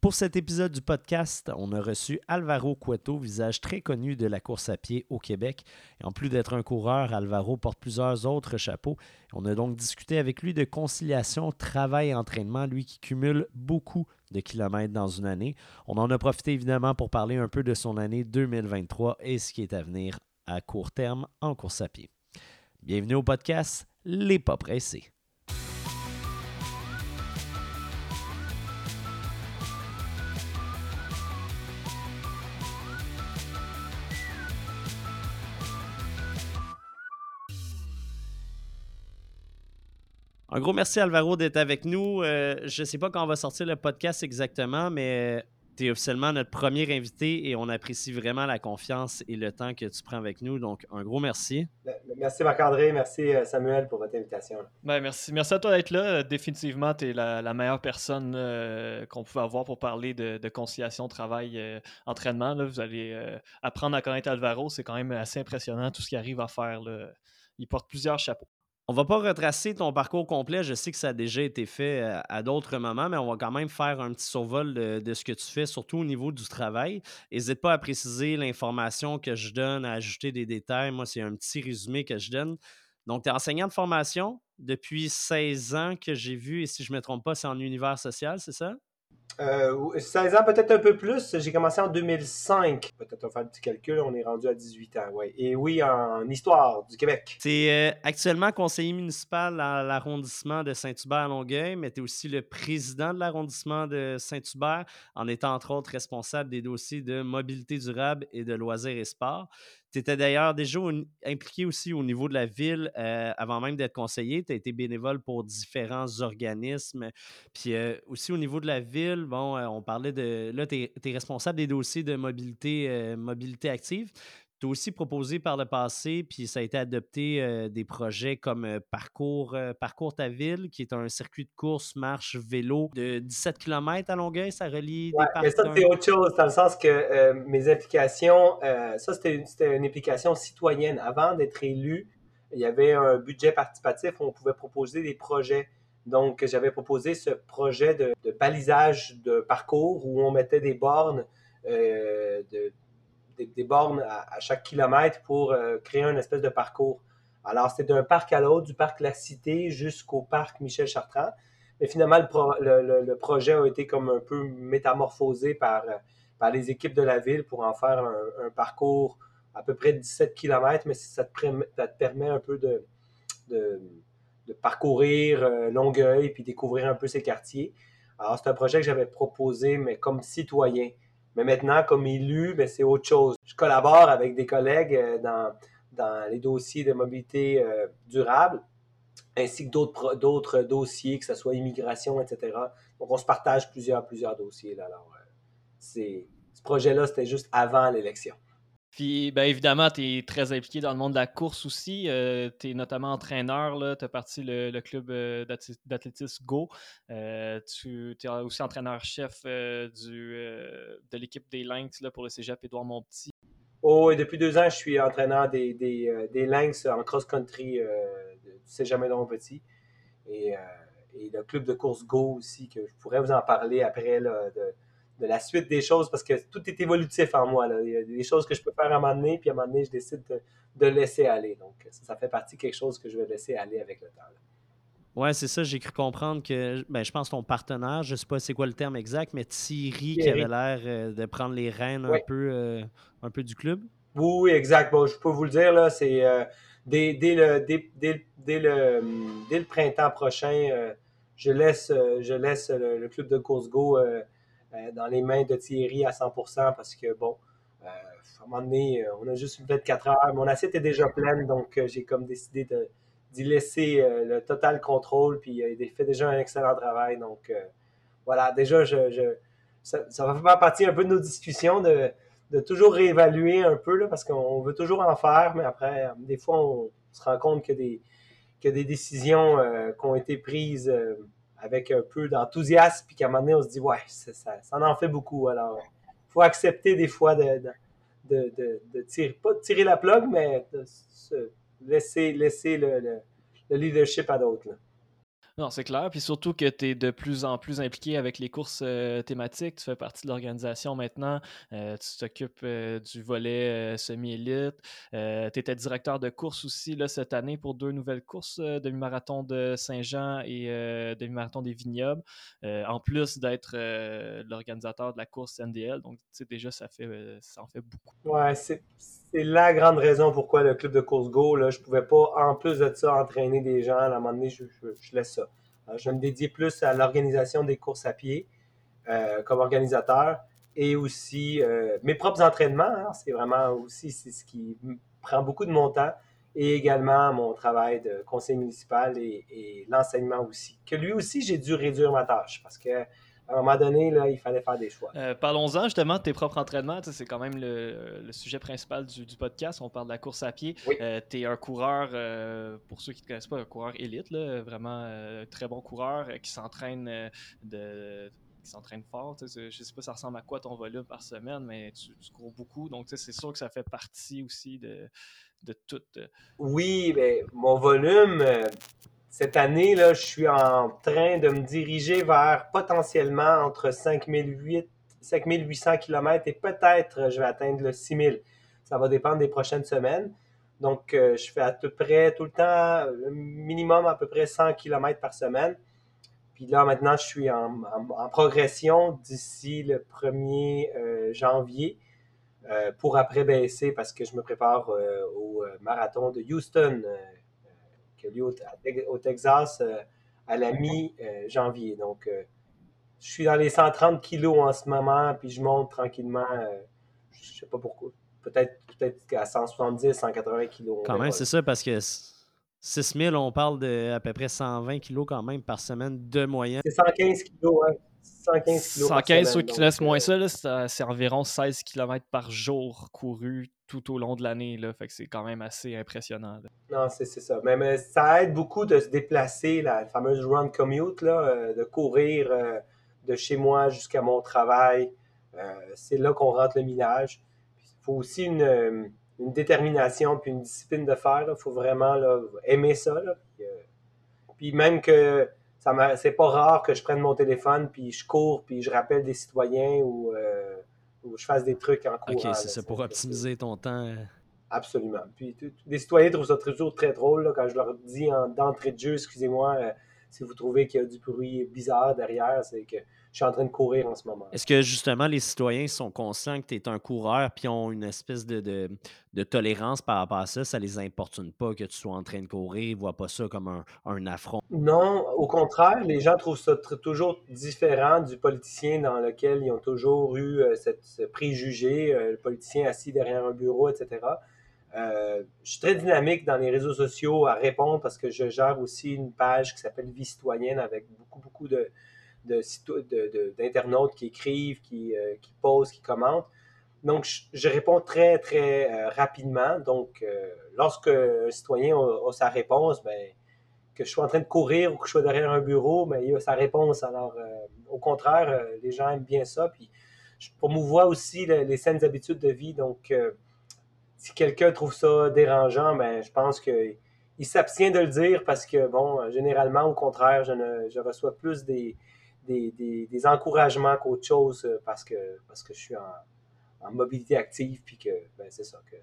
Pour cet épisode du podcast, on a reçu Alvaro Cueto, visage très connu de la course à pied au Québec. Et en plus d'être un coureur, Alvaro porte plusieurs autres chapeaux. On a donc discuté avec lui de conciliation travail-entraînement, lui qui cumule beaucoup de kilomètres dans une année. On en a profité évidemment pour parler un peu de son année 2023 et ce qui est à venir à court terme en course à pied. Bienvenue au podcast Les Pas Pressés. Un gros merci Alvaro d'être avec nous. Euh, je ne sais pas quand on va sortir le podcast exactement, mais tu es officiellement notre premier invité et on apprécie vraiment la confiance et le temps que tu prends avec nous. Donc, un gros merci. Merci Marc-André, merci euh, Samuel pour votre invitation. Ben, merci. merci à toi d'être là. Définitivement, tu es la, meilleure personne euh, qu'on pouvait avoir pour parler de, conciliation travail-entraînement. Vous allez apprendre à connaître Alvaro. C'est quand même assez impressionnant tout ce qu'il arrive à faire. Il porte plusieurs chapeaux. On va pas retracer ton parcours complet. Je sais que ça a déjà été fait euh, à, d'autres moments, mais on va quand même faire un petit survol de, ce que tu fais, surtout au niveau du travail. N'hésite pas à préciser l'information que je donne, à ajouter des détails. Moi, c'est un petit résumé que je donne. Donc, tu es enseignant de formation depuis 16 ans que j'ai vu, et si je ne me trompe pas, c'est en univers social, c'est ça? 16 euh, ans, peut-être un peu plus. J'ai commencé en 2005. Peut-être on va faire un petit calcul, on est rendu à 18 ans. Ouais. Et oui, en histoire du Québec. Es euh, actuellement conseiller municipal à l'arrondissement de Saint-Hubert-Longueuil, mais tu es aussi le président de l'arrondissement de Saint-Hubert, en étant entre autres responsable des dossiers de mobilité durable et de loisirs et sports. Tu étais d'ailleurs déjà impliqué aussi au niveau de la ville euh, avant même d'être conseiller. Tu as été bénévole pour différents organismes. Puis euh, aussi au niveau de la ville, bon, euh, on parlait de. Là, tu es, responsable des dossiers de mobilité, mobilité active. Tu as aussi proposé par le passé, puis ça a été adopté, euh, des projets comme euh, Parcours, euh, Parcours ta ville, qui est un circuit de course, marche, vélo de 17 km à Longueuil. Ça relie des parcs. Mais ça, c'est autre chose, dans le sens que mes implications, ça, c'était une, une, implication citoyenne. Avant d'être élu, il y avait un budget participatif où on pouvait proposer des projets. Donc, j'avais proposé ce projet de, balisage de parcours où on mettait des bornes de des, bornes à, chaque kilomètre pour euh, créer un espèce de parcours. Alors, c'est d'un parc à l'autre, du parc La Cité jusqu'au parc Michel Chartrand. Mais finalement, le, projet a été comme un peu métamorphosé par, euh, les équipes de la ville pour en faire un, parcours à peu près 17 km, mais ça te, permet, un peu de, parcourir euh, Longueuil puis découvrir un peu ses quartiers. Alors, c'est un projet que j'avais proposé, mais comme citoyen. Mais maintenant, comme élu, ben, c'est autre chose. Je collabore avec des collègues euh, dans, dans les dossiers de mobilité euh, durable, ainsi que d'autres, dossiers, que ce soit immigration, etc. Donc, on se partage plusieurs, plusieurs dossiers. Alors, euh, ce projet-là, c'était juste avant l'élection. Puis, bien évidemment, tu es très impliqué dans le monde de la course aussi. Euh, tu es notamment entraîneur. Tu as parti le, club euh, d'athlétisme Go. Euh, tu es aussi entraîneur-chef de l'équipe des Lynx là, pour le cégep Édouard Montpetit. Oh, et depuis deux ans, je suis entraîneur des, des, Lynx en cross-country du cégep Édouard Montpetit. Et, et, le club de course Go aussi, que je pourrais vous en parler après. Là, de, de la suite des choses parce que tout est évolutif en moi. Il y a des choses que je peux faire à un moment donné, puis à un moment donné, je décide de, laisser aller. Donc, ça, fait partie de quelque chose que je vais laisser aller avec le temps. Ouais, c'est ça. J'ai cru comprendre que, ben, je pense ton partenaire, je sais pas c'est quoi le terme exact, mais Thierry, qui avait l'air euh, de prendre les rênes un, peu, euh, un peu du club. Oui, exact. Bon, je peux vous le dire, là, c'est euh, dès, le, dès, le, dès le printemps prochain, je laisse, je laisse le, club de course Go dans les mains de Thierry à 100% parce que, bon, euh, à un moment donné, euh, on a juste une 24 heures. Mon assiette est déjà pleine, donc j'ai comme décidé d'y laisser le total contrôle. Puis il fait déjà un excellent travail. Donc voilà, déjà, je, ça, va faire partie un peu de nos discussions de, toujours réévaluer un peu, là, parce qu'on veut toujours en faire, mais après, des fois, on, se rend compte que des, que des décisions qui ont été prises avec un peu d'enthousiasme, puis qu'à un moment donné, on se dit, ouais, ça, en fait beaucoup. Alors, il faut accepter des fois de, tirer, pas de tirer la plug, mais de se laisser, laisser le, leadership à d'autres. Non, c'est clair. Puis surtout que tu es de plus en plus impliqué avec les courses euh, thématiques. Tu fais partie de l'organisation maintenant. Euh, tu t'occupes euh, du volet semi-élite. tu étais directeur de course aussi là, cette année pour deux nouvelles courses, demi-marathon de Saint-Jean et demi-marathon des Vignobles. en plus d'être l'organisateur de la course NDL. Donc, tu sais, déjà, ça, fait, ça en fait beaucoup. Ouais, c'est la grande raison pourquoi le club de course Go, là, je pouvais pas, en plus de ça, entraîner des gens. À un moment donné, je, laisse ça. Euh, je me dédier plus à l'organisation des courses à pied euh, comme organisateur et aussi euh, mes propres entraînements. Hein. c'est vraiment aussi ce qui prend beaucoup de mon temps et également mon travail de conseil municipal et, l'enseignement aussi. Que lui aussi, j'ai dû réduire ma tâche parce que à un moment donné, là, il fallait faire des choix. Parlons-en justement de tes propres entraînements. C'est quand même le, sujet principal du, podcast. On parle de la course à pied. tu es un coureur, pour ceux qui ne te connaissent pas, un coureur élite, là, vraiment très bon coureur qui s'entraîne de qui s'entraîne fort. Je ne sais pas ça ressemble à quoi ton volume par semaine, mais tu, cours beaucoup. Donc, c'est sûr que ça fait partie aussi de, de tout. Oui, mais mon volume, cette année, là, je suis en train de me diriger vers potentiellement entre 5800 km et peut-être je vais atteindre le 6000. Ça va dépendre des prochaines semaines. Donc, euh, je fais à peu près tout le temps, le minimum à peu près 100 km par semaine. Puis là, maintenant, je suis en, progression d'ici le 1er euh, janvier euh, pour après baisser parce que je me prépare au marathon de Houston au, Texas euh, à la mi-janvier. Donc, euh, je suis dans les 130 kilos en ce moment, puis je monte tranquillement, euh, je ne sais pas pourquoi, peut-être peut à 170, 180 kilos. Quand même, c'est ça, parce que 6000, on parle de à peu près 120 kilos quand même par semaine de moyenne. C'est 115 kilos, ouais. 115 kilos 115, ceux qui laissent moins ça, c'est environ 16 km par jour couru tout au long de l'année. Fait que c'est quand même assez impressionnant. Non, c'est ça. Mais, ça aide beaucoup de se déplacer, la fameuse run commute, là, euh, de courir euh, de chez moi jusqu'à mon travail. Euh, c'est là qu'on rentre le millage. Il faut aussi une, détermination puis une discipline de faire. Il faut vraiment aimer ça. Puis, même que ça c'est pas rare que je prenne mon téléphone puis je cours puis je rappelle des citoyens ou ou je fasse des trucs en courant. Ok, c'est ça, pour optimiser ton temps. Euh. Absolument. Puis les citoyens trouvent ça toujours très drôle quand je leur dis d'entrée de jeu, excusez-moi, euh, si vous trouvez qu'il y a du bruit bizarre derrière, c'est que je suis en train de courir en ce moment. Est-ce que justement les citoyens sont conscients que tu es un coureur puis ont une espèce de, de, tolérance par rapport à ça? Ça les importune pas que tu sois en train de courir, ils voient pas ça comme un, un affront? Non, au contraire, les gens trouvent ça toujours différent du politicien dans lequel ils ont toujours eu euh, cette, ce préjugé, euh, le politicien assis derrière un bureau, etc. Euh, je suis très dynamique dans les réseaux sociaux à répondre parce que je gère aussi une page qui s'appelle Vie citoyenne avec beaucoup, beaucoup de, d'internautes qui écrivent, qui, euh, qui, posent, qui commentent. Donc, je, réponds très, très euh, rapidement. Donc, lorsque un citoyen a, sa réponse, ben, que je sois en train de courir ou que je sois derrière un bureau, ben, il a sa réponse. Alors, au contraire, les gens aiment bien ça. Puis, je promouvois aussi les saines habitudes de vie. Donc, si quelqu'un trouve ça dérangeant, ben, je pense qu'il s'abstient de le dire parce que, bon, généralement, au contraire, je, reçois plus des, des, encouragements qu'autre chose parce que, parce que je suis en, mobilité active puis que ben, c'est ça que,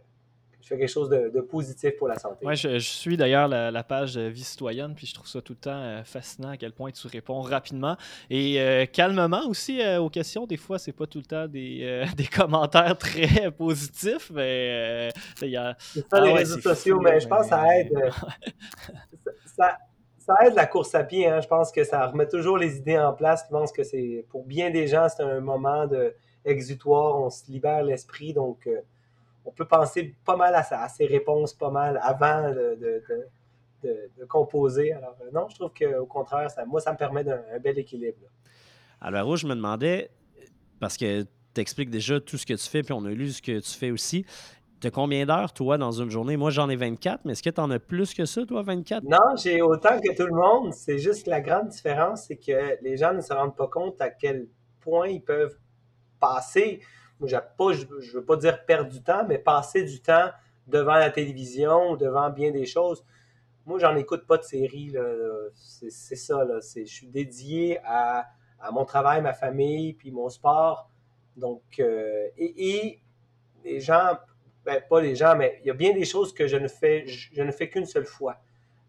je fais quelque chose de, positif pour la santé. Oui, je, suis d'ailleurs la, page Vie citoyenne, puis je trouve ça tout le temps euh, fascinant à quel point tu réponds rapidement et euh, calmement aussi aux questions. Des fois, c'est pas tout le temps des, commentaires très positifs, mais il y a. C'est ça, les ah réseaux sociaux, mais je pense que ça aide. ça, ça aide la course à pied. Hein. Je pense que ça remet toujours les idées en place. Je pense que c'est pour bien des gens, c'est un moment de exutoire. On se libère l'esprit. Donc, euh, on peut penser pas mal à, ça, à ces réponses, pas mal avant de, composer. Alors, euh, non, je trouve qu'au contraire, ça, moi, ça me permet d'un bel équilibre. Alors, je me demandais, parce que tu expliques déjà tout ce que tu fais, puis on a lu ce que tu fais aussi. Tu as combien d'heures, toi, dans une journée? Moi, j'en ai 24, mais est-ce que tu en as plus que ça, toi, 24? Non, j'ai autant que tout le monde. C'est juste la grande différence, c'est que les gens ne se rendent pas compte à quel point ils peuvent passer, je ne veux pas dire perdre du temps, mais passer du temps devant la télévision, devant bien des choses. moi, j'en écoute pas de séries. C'est ça. Là. Je suis dédié à, mon travail, ma famille, puis mon sport. Donc, euh, et, les gens, ben, pas les gens, mais il y a bien des choses que je ne fais, je ne fais qu'une seule fois.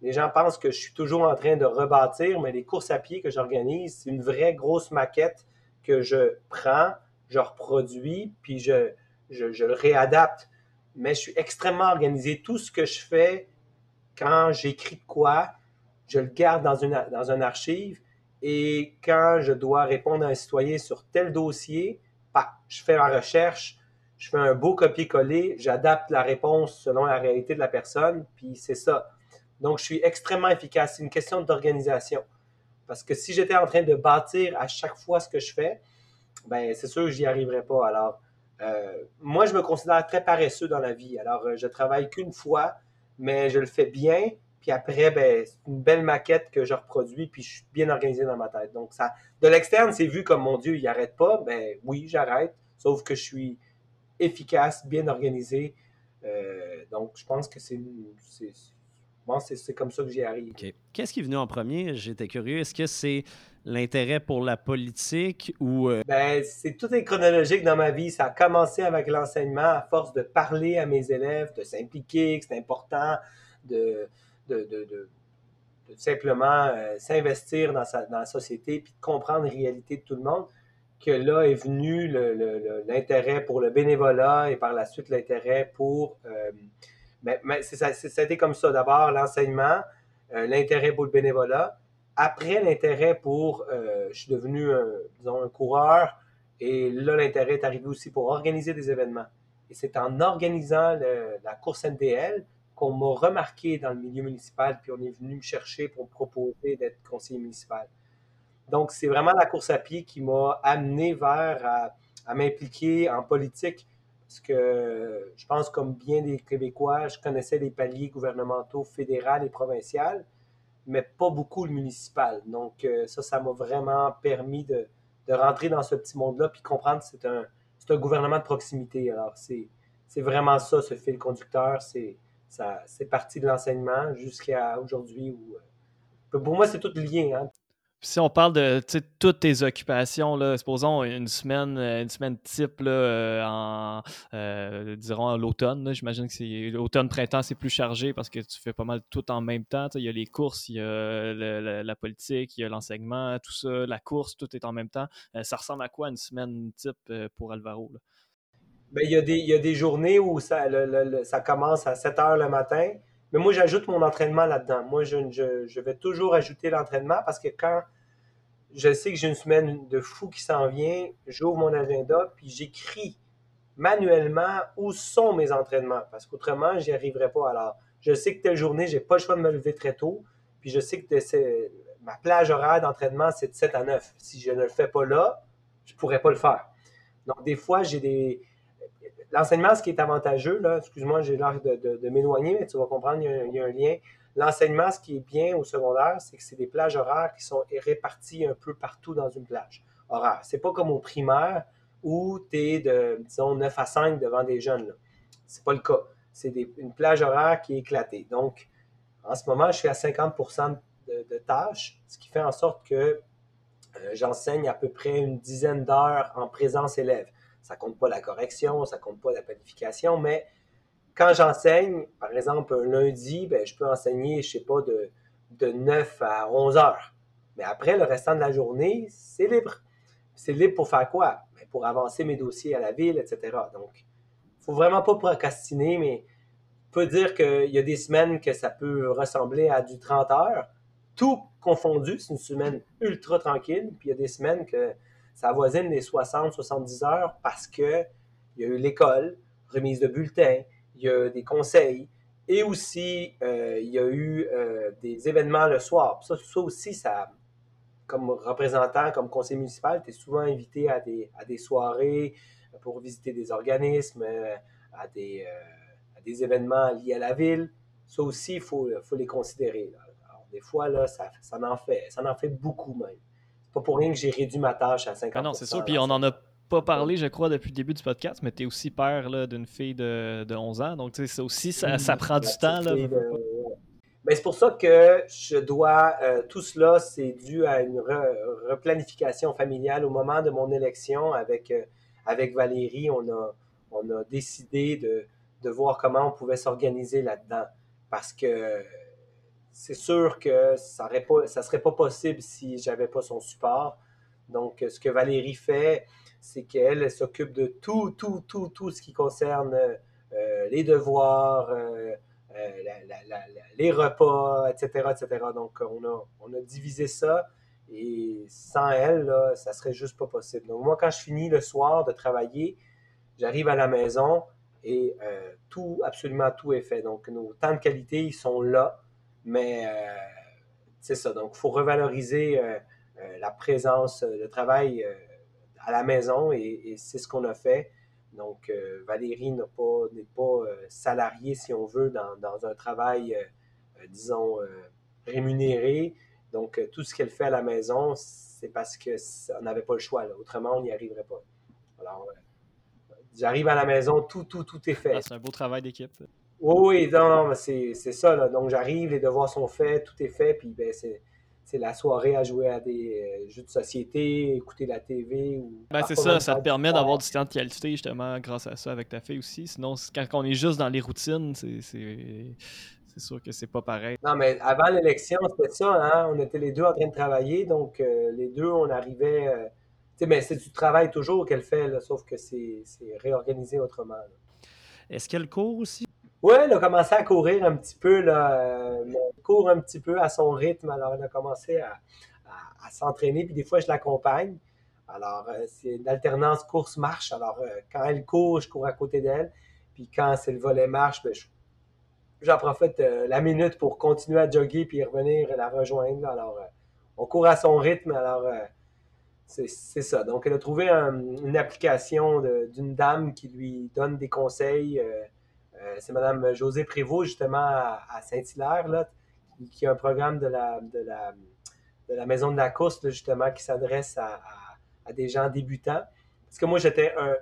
Les gens pensent que je suis toujours en train de rebâtir, mais les courses à pied que j'organise, c'est une vraie grosse maquette que je prends, je reproduis, puis je, je, je, le réadapte. Mais je suis extrêmement organisé. Tout ce que je fais, quand j'écris de quoi, je le garde dans, une, dans un archive. Et quand je dois répondre à un citoyen sur tel dossier, bah, je fais ma recherche, je fais un beau copier-coller, j'adapte la réponse selon la réalité de la personne, puis c'est ça. Donc, je suis extrêmement efficace. C'est une question d'organisation. Parce que si j'étais en train de bâtir à chaque fois ce que je fais, ben c'est sûr que j'y arriverais pas. Alors, euh, moi, je me considère très paresseux dans la vie. Alors, euh, je travaille qu'une fois, mais je le fais bien. Puis après, ben, c'est une belle maquette que je reproduis, puis je suis bien organisé dans ma tête. Donc, ça, de l'externe, c'est vu comme mon Dieu, il n'arrête pas. Ben oui, j'arrête. Sauf que je suis efficace, bien organisé. Euh, donc, je pense que c'est c'est comme ça que j'y arrive. Qu'est-ce qui est venu en premier? J'étais curieux. Est-ce que c'est l'intérêt pour la politique ou... Euh, ben, c'est tout est chronologique dans ma vie. Ça a commencé avec l'enseignement à force de parler à mes élèves, de s'impliquer, que c'est important de, de, de, simplement euh, s'investir dans, dans la société puis de comprendre la réalité de tout le monde que là est venu l'intérêt pour le bénévolat et par la suite l'intérêt pour... Euh, mais, mais ça, comme ça. D'abord, l'enseignement, euh, l'intérêt pour le bénévolat. Après, l'intérêt pour, euh, je suis devenu, disons, un coureur. Et là, l'intérêt est arrivé aussi pour organiser des événements. Et c'est en organisant la course NDL qu'on m'a remarqué dans le milieu municipal, puis on est venu me chercher pour me proposer d'être conseiller municipal. Donc, c'est vraiment la course à pied qui m'a amené vers à m'impliquer en politique parce que je pense, comme bien des Québécois, je connaissais les paliers gouvernementaux fédéral et provincial, mais pas beaucoup le municipal. Donc, euh, ça, ça m'a vraiment permis de, rentrer dans ce petit monde-là puis comprendre que c'est un, un gouvernement de proximité. Alors, c'est vraiment ça, ce fil conducteur. C'est parti de l'enseignement jusqu'à aujourd'hui où. Euh, pour moi, c'est tout lié. Hein si on parle de toutes tes occupations, là, supposons une semaine, euh, une semaine type là, euh, en euh, l'automne. J'imagine que c'est l'automne-printemps, c'est plus chargé parce que tu fais pas mal tout en même temps. Il y a les courses, il y a la, politique, il y a l'enseignement, tout ça, la course, tout est en même temps. ça ressemble à quoi une semaine type pour Alvaro? Ben, il, y a des, il y a des journées où ça, ça commence à 7 heures le matin mais moi, j'ajoute mon entraînement là-dedans. Moi, je, vais toujours ajouter l'entraînement parce que quand je sais que j'ai une semaine de fou qui s'en vient, j'ouvre mon agenda puis j'écris manuellement où sont mes entraînements parce qu'autrement, j'y arriverai pas. Alors, je sais que telle journée, j'ai pas le choix de me lever très tôt. Puis je sais que ma plage horaire d'entraînement, c'est de 7 à 9. Si je ne le fais pas là, je pourrais pas le faire. Donc, des fois, j'ai des, l'enseignement, ce qui est avantageux, là, excuse-moi, j'ai l'air de, m'éloigner, mais tu vas comprendre, il y, a, un lien. L'enseignement, ce qui est bien au secondaire, c'est que c'est des plages horaires qui sont réparties un peu partout dans une plage horaire. C'est pas comme au primaire où tu es de, disons, 9 à 5 devant des jeunes. C'est pas le cas. C'est une plage horaire qui est éclatée. Donc, en ce moment, je suis à 50% de, tâches, ce qui fait en sorte que euh, j'enseigne à peu près une dizaine d'heures en présence élève. Ça compte pas la correction, ça compte pas la planification, mais quand j'enseigne, par exemple, un lundi, ben, je peux enseigner, je sais pas, de, de 9 à 11 heures. Mais après, le restant de la journée, c'est libre. C'est libre pour faire quoi? Ben, pour avancer mes dossiers à la ville, etc. Donc, faut vraiment pas procrastiner, mais on peut dire qu'il y a des semaines que ça peut ressembler à du 30 heures. Tout confondu, c'est une semaine ultra tranquille. Puis il y a des semaines que ça avoisine les 60-70 heures parce que il y a eu l'école, remise de bulletins, il y a des conseils et aussi euh, il y a eu euh, des événements le soir. Ça, ça aussi, ça, comme représentant, comme conseiller municipal, tu es souvent invité à des, à des soirées pour visiter des organismes, euh, à des, à des événements liés à la ville. Ça aussi, il faut, faut les considérer. des fois, là, ça, ça, en fait, ça en fait beaucoup même pas pour rien que j'ai réduit ma tâche à 50 ah Non, c'est sûr. Puis on n'en a pas parlé, je crois, depuis le début du podcast, mais tu es aussi père d'une fille de, de, 11 ans. Donc, tu sais, ça aussi, ça, ça prend du temps. Là, Ben, c'est pour ça que je dois, euh, tout cela, c'est dû à une replanification familiale. Au moment de mon élection avec, euh, avec Valérie, on a, on a décidé de, de voir comment on pouvait s'organiser là-dedans. Parce que c'est sûr que ça ne serait pas possible si j'avais pas son support. Donc, ce que Valérie fait, c'est qu'elle s'occupe de tout, tout, tout, tout ce qui concerne euh, les devoirs, euh, euh, les repas, etc., etc. Donc, on a, on a divisé ça et sans elle, là, ça serait juste pas possible. Donc, moi, quand je finis le soir de travailler, j'arrive à la maison et tout, absolument tout est fait. Donc, nos temps de qualité, ils sont là, mais c'est ça. Donc, il faut revaloriser la présence, le travail à la maison et, c'est ce qu'on a fait. Donc, euh, Valérie n'est pas, euh, salariée, si on veut, dans, un travail, euh, disons, rémunéré. Donc, tout ce qu'elle fait à la maison, c'est parce qu'on n'avait pas le choix. Autrement, on n'y arriverait pas. Alors, j'arrive à la maison, tout, tout, tout est fait. Ah, c'est un beau travail d'équipe. Oui, oui, non, non, c'est ça. Donc, j'arrive, les devoirs sont faits, tout est fait, puis ben, c'est c'est la soirée à jouer à des euh, jeux de société, écouter la TV. Ou ben, c'est ça, ça te permet d'avoir du temps de qualité justement grâce à ça avec ta fille aussi. Sinon, quand on est juste dans les routines, c'est sûr que c'est pas pareil. Non, mais avant l'élection, c'était ça, hein? on était les deux en train de travailler, donc euh, les deux, on arrivait. Euh, tu sais, mais c'est du travail toujours qu'elle fait, sauf que c'est réorganisé autrement. Est-ce qu'elle court aussi? Oui, elle a commencé à courir un petit peu, là, euh, elle court un petit peu à son rythme. Alors, elle a commencé à, s'entraîner, puis des fois, je l'accompagne. Alors, euh, c'est une alternance course-marche. Alors, euh, quand elle court, je cours à côté d'elle. Puis quand c'est le volet marche, ben, j'en profite la minute pour continuer à jogger puis revenir la rejoindre. Alors, on court à son rythme. Alors, c'est ça. Donc, elle a trouvé une application d'une dame qui lui donne des conseils. Euh, c'est Mme José Prévost, justement, à, Saint-Hilaire, qui, a un programme de la, de la, Maison de la course, justement, qui s'adresse à, des gens débutants. Parce que moi, j'étais un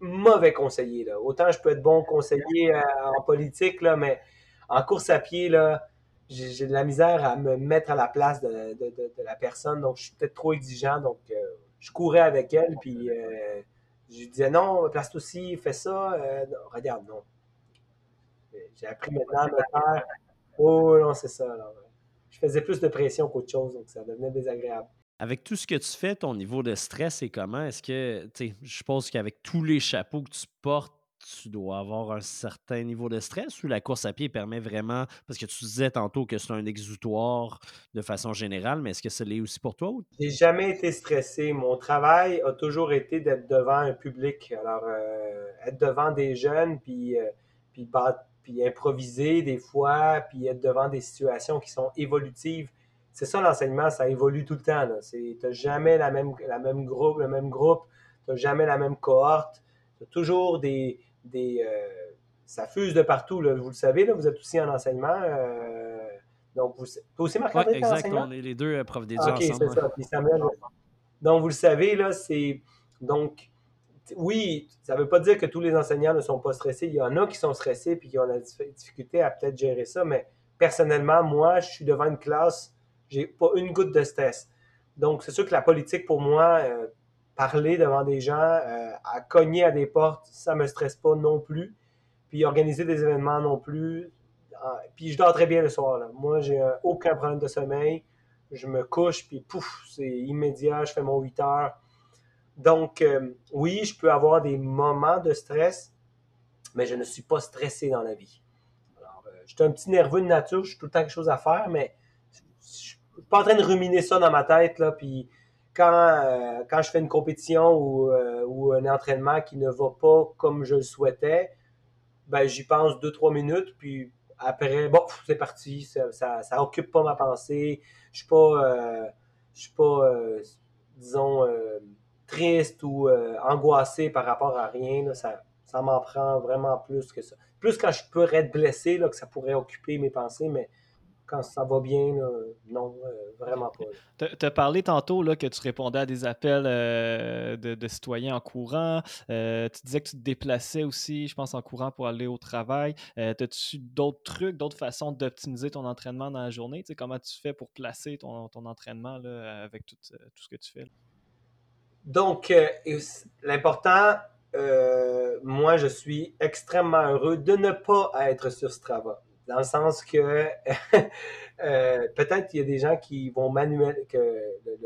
mauvais conseiller. Là. Autant je peux être bon conseiller euh, en politique, là, mais en course à pied, là, j'ai de la misère à me mettre à la place de, la personne. Donc, je suis peut-être trop exigeant. Donc, euh, je courais avec elle, puis je disais non, place aussi, fais ça. regarde, non. J'ai appris maintenant à me faire. Oh non, c'est ça. je faisais plus de pression qu'autre chose, donc ça devenait désagréable. Avec tout ce que tu fais, ton niveau de stress est comment? Est-ce que, tu sais, je suppose qu'avec tous les chapeaux que tu portes, tu dois avoir un certain niveau de stress ou la course à pied permet vraiment, parce que tu disais tantôt que c'est un exutoire de façon générale, mais est-ce que ça l'est aussi pour toi? J'ai jamais été stressé. Mon travail a toujours été d'être devant un public. Alors, euh, être devant des jeunes, puis, euh, puis puis improviser des fois, puis être devant des situations qui sont évolutives. C'est ça l'enseignement, ça évolue tout le temps. Tu n'as jamais la même, la même groupe, le même groupe, tu n'as jamais la même cohorte. Tu as toujours des. des euh, ça fuse de partout. Là. Vous le savez, là, vous êtes aussi en enseignement. Euh, donc, vous, aussi, ouais, exact, on est les deux euh, profs d'éducation ah, ça. Puis Samuel, donc, vous le savez, là, c'est. Donc, oui, ça ne veut pas dire que tous les enseignants ne sont pas stressés. Il y en a qui sont stressés et qui ont la difficulté à peut-être gérer ça, mais personnellement, moi, je suis devant une classe, j'ai pas une goutte de stress. Donc, c'est sûr que la politique, pour moi, euh, parler devant des gens, euh, à cogner à des portes, ça me stresse pas non plus. Puis organiser des événements non plus. Puis je dors très bien le soir. Moi, j'ai aucun problème de sommeil. Je me couche, puis pouf, c'est immédiat, je fais mon 8 heures donc, euh, oui, je peux avoir des moments de stress, mais je ne suis pas stressé dans la vie. Alors, euh, je suis un petit nerveux de nature, j'ai tout le temps quelque chose à faire, mais je ne suis pas en train de ruminer ça dans ma tête. Là, puis quand, euh, quand je fais une compétition ou, un entraînement qui ne va pas comme je le souhaitais, ben, j'y pense deux, trois minutes, puis après, bon, c'est parti, ça, ça, occupe pas ma pensée. Je suis pas, je suis pas, disons, triste ou euh, angoissé par rapport à rien, ça, ça m'en prend vraiment plus que ça. Plus quand je pourrais être blessé, là, que ça pourrait occuper mes pensées, mais quand ça va bien, non, euh, vraiment pas. Tu as parlé tantôt là, que tu répondais à des appels euh, de, citoyens en courant. Tu disais que tu te déplaçais aussi, je pense, en courant pour aller au travail. As-tu d'autres trucs, d'autres façons d'optimiser ton entraînement dans la journée? comment tu fais pour placer ton, entraînement là, avec tout, tout, ce que tu fais? Donc, l'important, moi, je suis extrêmement heureux de ne pas être sur Strava dans le sens que euh, peut-être il y a des gens qui vont manuel, que le,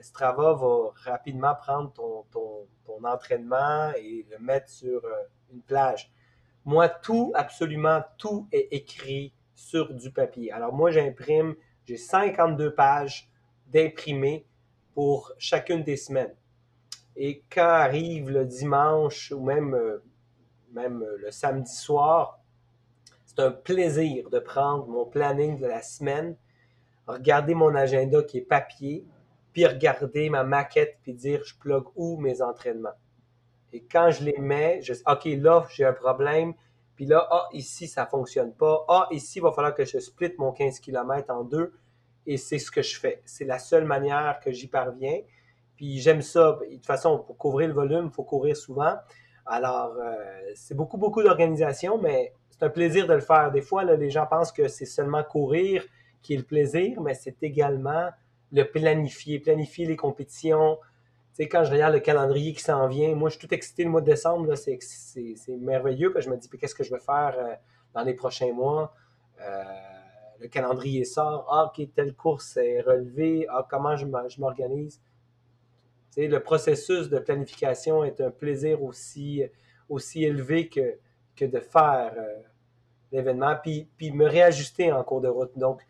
Strava va rapidement prendre ton, ton, entraînement et le mettre sur euh, une plage. Moi, tout, absolument tout est écrit sur du papier. Alors moi, j'imprime, j'ai 52 pages d'imprimés pour chacune des semaines. Et quand arrive le dimanche ou même, euh, même le samedi soir, c'est un plaisir de prendre mon planning de la semaine, regarder mon agenda qui est papier, puis regarder ma maquette, puis dire je plug où mes entraînements. Et quand je les mets, je OK, là, j'ai un problème. Puis là, ah, ici, ça ne fonctionne pas. Ah, ici, il va falloir que je split mon 15 km en deux. Et c'est ce que je fais. C'est la seule manière que j'y parviens. Puis j'aime ça. De toute façon, pour couvrir le volume, il faut courir souvent. Alors, euh, c'est beaucoup, beaucoup d'organisation, mais c'est un plaisir de le faire. Des fois, les gens pensent que c'est seulement courir qui est le plaisir, mais c'est également le planifier, planifier les compétitions. Tu sais, quand je regarde le calendrier qui s'en vient, moi, je suis tout excité le mois de décembre, c'est, merveilleux. je me dis, qu'est-ce que je vais faire euh, dans les prochains mois? Euh, le calendrier sort. Ah, OK, telle course est relevée. Ah, comment je m'organise? Le processus de planification est un plaisir aussi, élevé que, de faire euh, l'événement, puis, me réajuster en cours de route. Donc,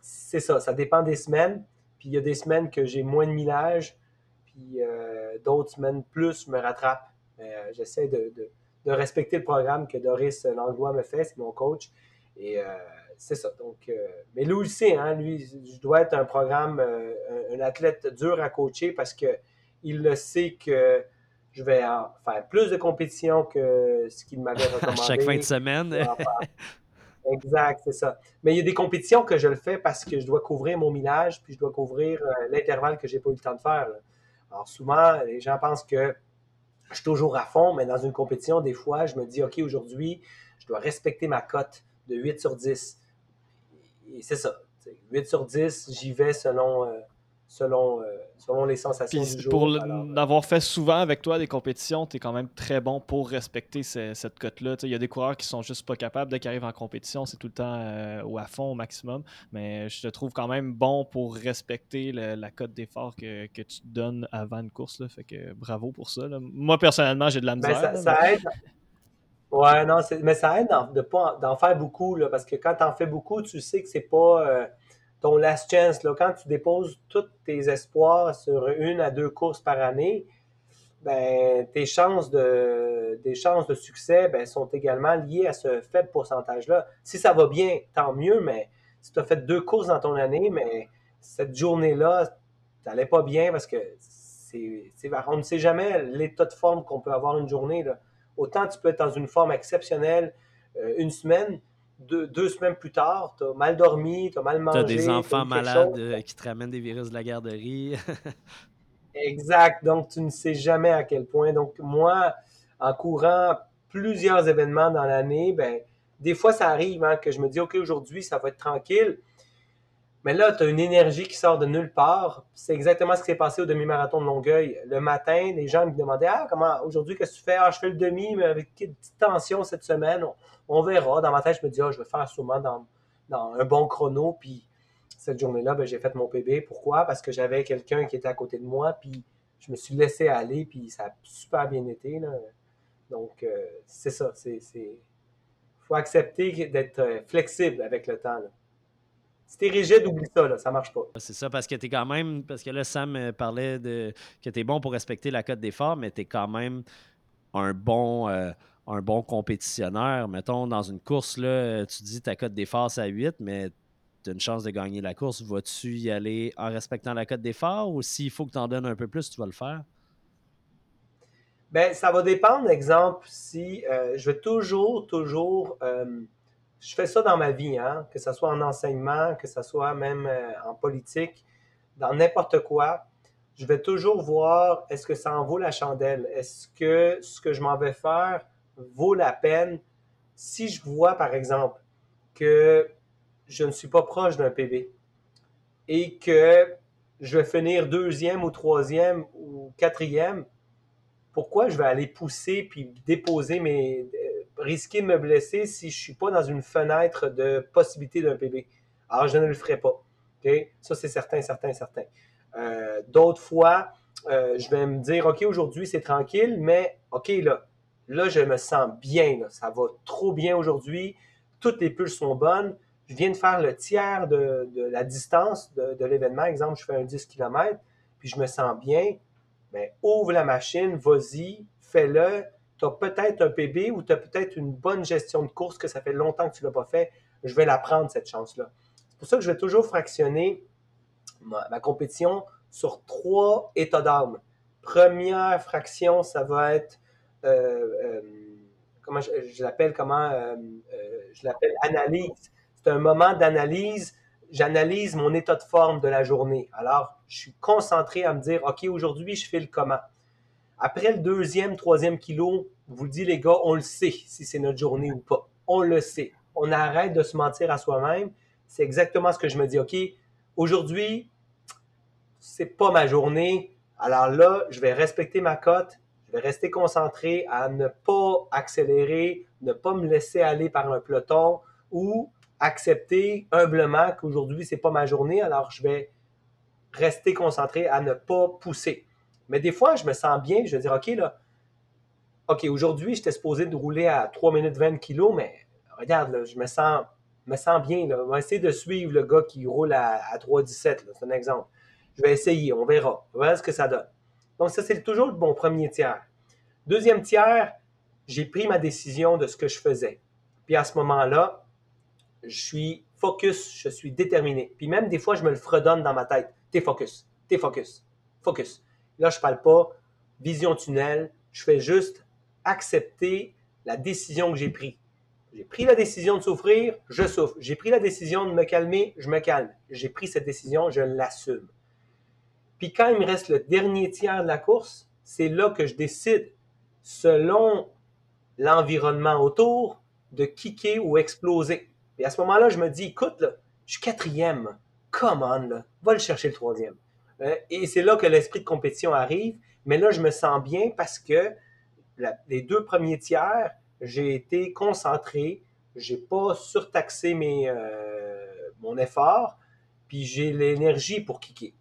c'est ça, ça dépend des semaines. Puis il y a des semaines que j'ai moins de millage, puis euh, d'autres semaines plus me rattrape. Euh, j'essaie de, respecter le programme que Doris Langlois me fait, c'est mon coach. Et c'est ça. Donc, mais lui aussi, hein, lui, je dois être un programme, un, athlète dur à coacher parce que il le sait que je vais faire plus de compétitions que ce qu'il m'avait recommandé. Chaque fin de semaine. exact, c'est ça. Mais il y a des compétitions que je le fais parce que je dois couvrir mon millage, puis je dois couvrir euh, l'intervalle que j'ai pas eu le temps de faire. Alors souvent, les gens pensent que je suis toujours à fond, mais dans une compétition, des fois, je me dis, OK, aujourd'hui, je dois respecter ma cote de 8 sur 10. Et c'est ça. 8 sur 10, j'y vais selon, euh, selon, euh, selon les sensations du jour. Pour l'avoir fait souvent avec toi des compétitions, tu es quand même très bon pour respecter cette cote-là. Il y a des coureurs qui sont juste pas capables. Dès qu'ils arrivent en compétition, c'est tout le temps euh, ou à fond au maximum. Mais je te trouve quand même bon pour respecter la cote d'effort que, que, tu donnes avant une course. Là. Fait que bravo pour ça. Moi, personnellement, j'ai de la ben, misère. ça, aide. Ouais, non, mais ça aide d'en faire beaucoup, là, parce que quand tu en fais beaucoup, tu sais que c'est pas. Euh, ton last chance, là, quand tu déposes tous tes espoirs sur une à deux courses par année, ben, tes chances de, des chances de succès ben, sont également liées à ce faible pourcentage-là. Si ça va bien, tant mieux, mais si tu as fait deux courses dans ton année, mais cette journée-là, tu n'allais pas bien parce que c'est, on ne sait jamais l'état de forme qu'on peut avoir une journée. Là. Autant tu peux être dans une forme exceptionnelle euh, une semaine, deux, semaines plus tard, tu as mal dormi, tu as mal mangé. Tu as des enfants malades euh, qui te ramènent des virus de la garderie. exact. Donc, tu ne sais jamais à quel point. Donc, moi, en courant plusieurs événements dans l'année, ben, des fois, ça arrive hein, que je me dis, OK, aujourd'hui, ça va être tranquille. Mais là, tu as une énergie qui sort de nulle part. C'est exactement ce qui s'est passé au demi-marathon de Longueuil. Le matin, les gens me demandaient Ah, comment aujourd'hui, qu'est-ce que tu fais? Ah, je fais le demi, mais avec une petite tension cette semaine. On, verra. Dans ma tête, je me dis Ah, je vais faire sûrement dans, un bon chrono. Puis cette journée-là, ben, j'ai fait mon PB. Pourquoi? Parce que j'avais quelqu'un qui était à côté de moi. Puis je me suis laissé aller. Puis ça a super bien été. Donc, euh, c'est ça. Il faut accepter d'être euh, flexible avec le temps. Si t'es rigide, oublie ça, là, ça marche pas. C'est ça, parce que t'es quand même. Parce que là, Sam euh, parlait de que t'es bon pour respecter la cote d'effort, mais t'es quand même un bon. Euh, un bon compétitionnaire. Mettons, dans une course, là, tu dis ta cote d'effort, c'est à 8, mais tu as une chance de gagner la course. Vas-tu y aller en respectant la cote d'effort ou s'il faut que tu en donnes un peu plus, tu vas le faire? Ben, ça va dépendre. Exemple, si euh, je vais toujours, toujours je fais ça dans ma vie, hein, que ce soit en enseignement, que ce soit même euh, en politique, dans n'importe quoi. Je vais toujours voir est-ce que ça en vaut la chandelle? Est-ce que ce que je m'en vais faire vaut la peine? Si je vois, par exemple, que je ne suis pas proche d'un PB et que je vais finir deuxième ou troisième ou quatrième, pourquoi je vais aller pousser puis déposer mes. Risquer de me blesser si je ne suis pas dans une fenêtre de possibilité d'un PB? Alors, je ne le ferai pas. Ça, c'est certain, certain, certain. Euh, d'autres fois, euh, je vais me dire, OK, aujourd'hui, c'est tranquille, mais OK, là, là, je me sens bien. Ça va trop bien aujourd'hui. Toutes les pulses sont bonnes. Je viens de faire le tiers de, la distance de, de l'événement. Exemple, je fais un 10 km, puis je me sens bien ben, ouvre la machine, vas-y, fais-le. Tu as peut-être un PB ou tu as peut-être une bonne gestion de course que ça fait longtemps que tu ne l'as pas fait. Je vais la prendre, cette chance-là. C'est pour ça que je vais toujours fractionner ma, compétition sur trois états d'âme. Première fraction, ça va être, euh, euh, comment je, l'appelle, comment, euh, je l'appelle analyse. C'est un moment d'analyse j'analyse mon état de forme de la journée. Alors, je suis concentré à me dire, OK, aujourd'hui, je fais le comment. Après le deuxième, troisième kilo, vous le dites, les gars, on le sait si c'est notre journée ou pas. On le sait. On arrête de se mentir à soi-même. C'est exactement ce que je me dis. OK, aujourd'hui, c'est pas ma journée. Alors là, je vais respecter ma cote. Je vais rester concentré à ne pas accélérer, ne pas me laisser aller par un peloton ou accepter humblement qu'aujourd'hui, c'est pas ma journée, alors je vais rester concentré à ne pas pousser. Mais des fois, je me sens bien, je vais dire, OK, là, OK, aujourd'hui, j'étais supposé de rouler à 3 minutes 20 kilos, mais regarde, je me sens, me sens bien. Là. On va essayer de suivre le gars qui roule à, à 3,17. C'est un exemple. Je vais essayer, on verra. On verra ce que ça donne. Donc, ça, c'est toujours mon premier tiers. Deuxième tiers, j'ai pris ma décision de ce que je faisais. Puis à ce moment-là, je suis focus, je suis déterminé. Puis même des fois, je me le fredonne dans ma tête. T'es focus, t'es focus, focus. Là, je parle pas vision tunnel, je fais juste accepter la décision que j'ai prise. J'ai pris la décision de souffrir, je souffre. J'ai pris la décision de me calmer, je me calme. J'ai pris cette décision, je l'assume. Puis quand il me reste le dernier tiers de la course, c'est là que je décide, selon l'environnement autour, de kicker ou exploser. Et à ce moment-là, je me dis, écoute, je suis quatrième. Come on, va le chercher le troisième. Euh, et c'est là que l'esprit de compétition arrive. Mais là, je me sens bien parce que les deux premiers tiers, j'ai été concentré, j'ai pas surtaxé mes, euh, mon effort, puis j'ai l'énergie pour kicker.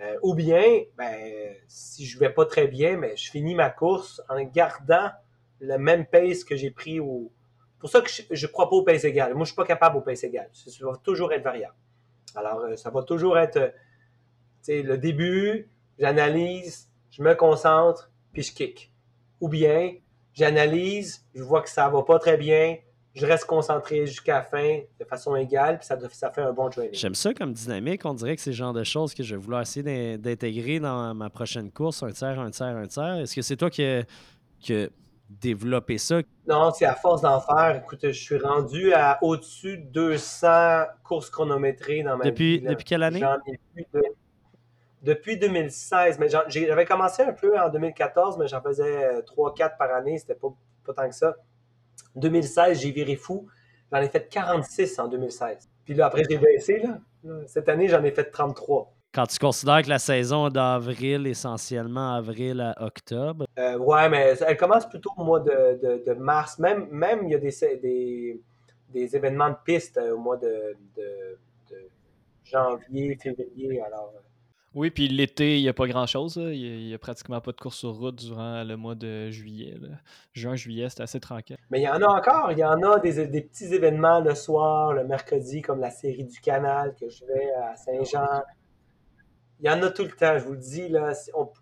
Euh, ou bien, ben, si je vais pas très bien, mais je finis ma course en gardant le même pace que j'ai pris au, pour ça que je ne crois pas au pace égal. Moi, je suis pas capable au pace égal. Ça va toujours être variable. Alors, ça va toujours être le début, j'analyse, je me concentre, puis je kick. Ou bien, j'analyse, je vois que ça va pas très bien, je reste concentré jusqu'à la fin de façon égale, puis ça, ça fait un bon training. J'aime ça comme dynamique. On dirait que c'est le genre de choses que je vais vouloir essayer d'intégrer dans ma prochaine course, un tiers, un tiers, un tiers. Est-ce que c'est toi qui, qui développer ça? Non, c'est à force d'en faire. Écoute, je suis rendu à au-dessus de 200 courses chronométrées dans ma depuis, vie. Depuis quelle année? Depuis 2016. Mais j'avais commencé un peu en 2014, mais j'en faisais 3-4 euh, par année. C'était pas, pas tant que ça. 2016, j'ai viré fou. J'en ai fait 46 en 2016. Puis là, après, j'ai baissé. Là. Cette année, j'en ai fait 33. Quand tu considères que la saison est d'avril, essentiellement avril à octobre. Euh, ouais, mais elle commence plutôt au mois de, mars. Même, même, il y a des, des, événements de piste euh, au mois de, janvier, février. Alors, euh. Oui, puis l'été, il n'y a pas grand-chose. Il n'y a, pratiquement pas de course sur route durant le mois de juillet. Juin, juillet, c'est assez tranquille. Mais il y en a encore. Il y en a des, des, petits événements le soir, le mercredi, comme la série du canal que je vais à Saint-Jean. Il y en a tout le temps, je vous le dis. Là,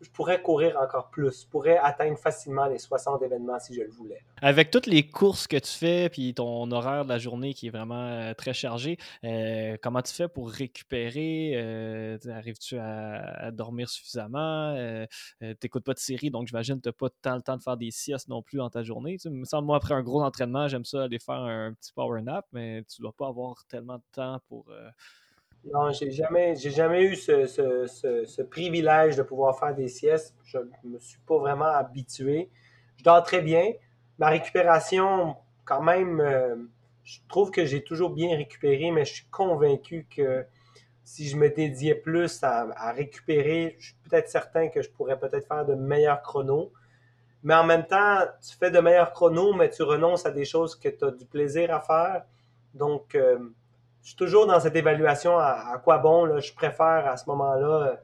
je pourrais courir encore plus. Je pourrais atteindre facilement les 60 événements si je le voulais. Avec toutes les courses que tu fais, puis ton horaire de la journée qui est vraiment euh, très chargé, euh, comment tu fais pour récupérer? Euh, arrives-tu à, dormir suffisamment? tu n'écoutes pas de série, donc j'imagine que tu n'as pas tant le temps de faire des siestes non plus dans ta journée. Tu me semble, moi, après un gros entraînement, j'aime ça aller faire un petit power nap, mais tu dois pas avoir tellement de temps pour non, j'ai jamais, j'ai jamais eu ce, privilège de pouvoir faire des siestes. Je ne me suis pas vraiment habitué. Je dors très bien. Ma récupération, quand même, euh, je trouve que j'ai toujours bien récupéré, mais je suis convaincu que si je me dédiais plus à, récupérer, je suis peut-être certain que je pourrais peut-être faire de meilleurs chronos. Mais en même temps, tu fais de meilleurs chronos, mais tu renonces à des choses que tu as du plaisir à faire. Donc, euh, je suis toujours dans cette évaluation à, quoi bon, je préfère à ce moment-là euh,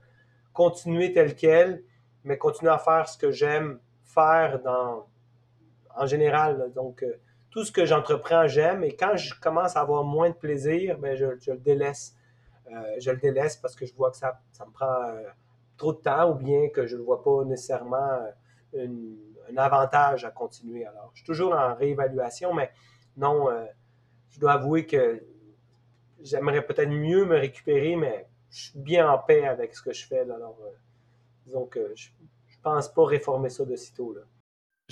continuer tel quel, mais continuer à faire ce que j'aime faire en général. Donc, euh, tout ce que j'entreprends, j'aime, et quand je commence à avoir moins de plaisir, ben, je, le délaisse. Euh, je le délaisse parce que je vois que ça me prend trop de temps ou bien que je ne vois pas nécessairement un avantage à continuer. Alors, je suis toujours en réévaluation, mais non, je dois avouer que j'aimerais peut-être mieux me récupérer, mais je suis bien en paix avec ce que je fais. Alors, euh, disons que je, pense pas réformer ça de sitôt. Là.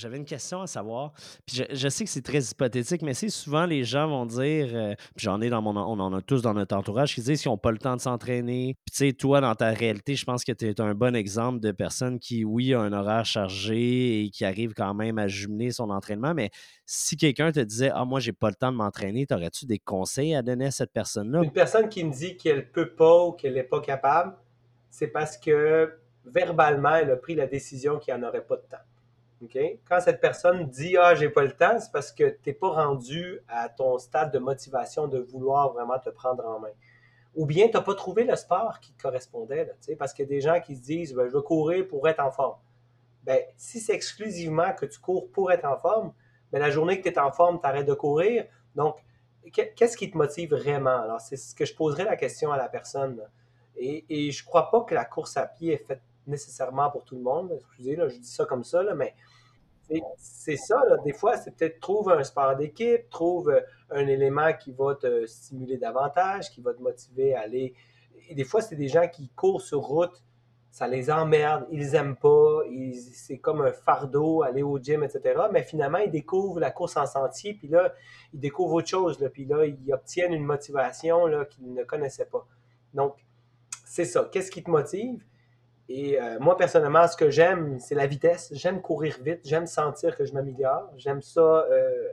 J'avais une question à savoir. Puis je, sais que c'est très hypothétique, mais c'est souvent les gens vont dire, euh, puis j'en ai dans mon, on en a tous dans notre entourage qui disent qu'ils n'ont pas le temps de s'entraîner. Puis tu sais, toi, dans ta réalité, je pense que tu es un bon exemple de personne qui, oui, a un horaire chargé et qui arrive quand même à jumeler son entraînement. Mais si quelqu'un te disait, ah, moi, j'ai pas le temps de m'entraîner, aurais-tu des conseils à donner à cette personne-là? Une personne qui me dit qu'elle peut pas ou qu'elle n'est pas capable, c'est parce que verbalement, elle a pris la décision qu'il n'y en aurait pas de temps. Quand cette personne dit Ah, j'ai pas le temps, c'est parce que tu n'es pas rendu à ton stade de motivation de vouloir vraiment te prendre en main. Ou bien tu n'as pas trouvé le sport qui te correspondait. Là, parce qu'il y a des gens qui se disent ben, Je veux courir pour être en forme. Ben, si c'est exclusivement que tu cours pour être en forme, ben, la journée que tu es en forme, tu arrêtes de courir. Donc, qu'est-ce qui te motive vraiment? Alors, c'est ce que je poserais la question à la personne. Et, et je ne crois pas que la course à pied est faite nécessairement pour tout le monde. Excusez, là, je dis ça comme ça, là, mais c'est ça, des fois, c'est peut-être trouve un sport d'équipe, trouve euh, un élément qui va te stimuler davantage, qui va te motiver à aller. Et des fois, c'est des gens qui courent sur route, ça les emmerde, ils aiment pas, c'est comme un fardeau, aller au gym, etc. Mais finalement, ils découvrent la course en sentier, puis là, ils découvrent autre chose, là, puis là, ils obtiennent une motivation qu'ils ne connaissaient pas. Donc, c'est ça. Qu'est-ce qui te motive? Et euh, moi, personnellement, ce que j'aime, c'est la vitesse. J'aime courir vite. J'aime sentir que je m'améliore. J'aime ça, il euh,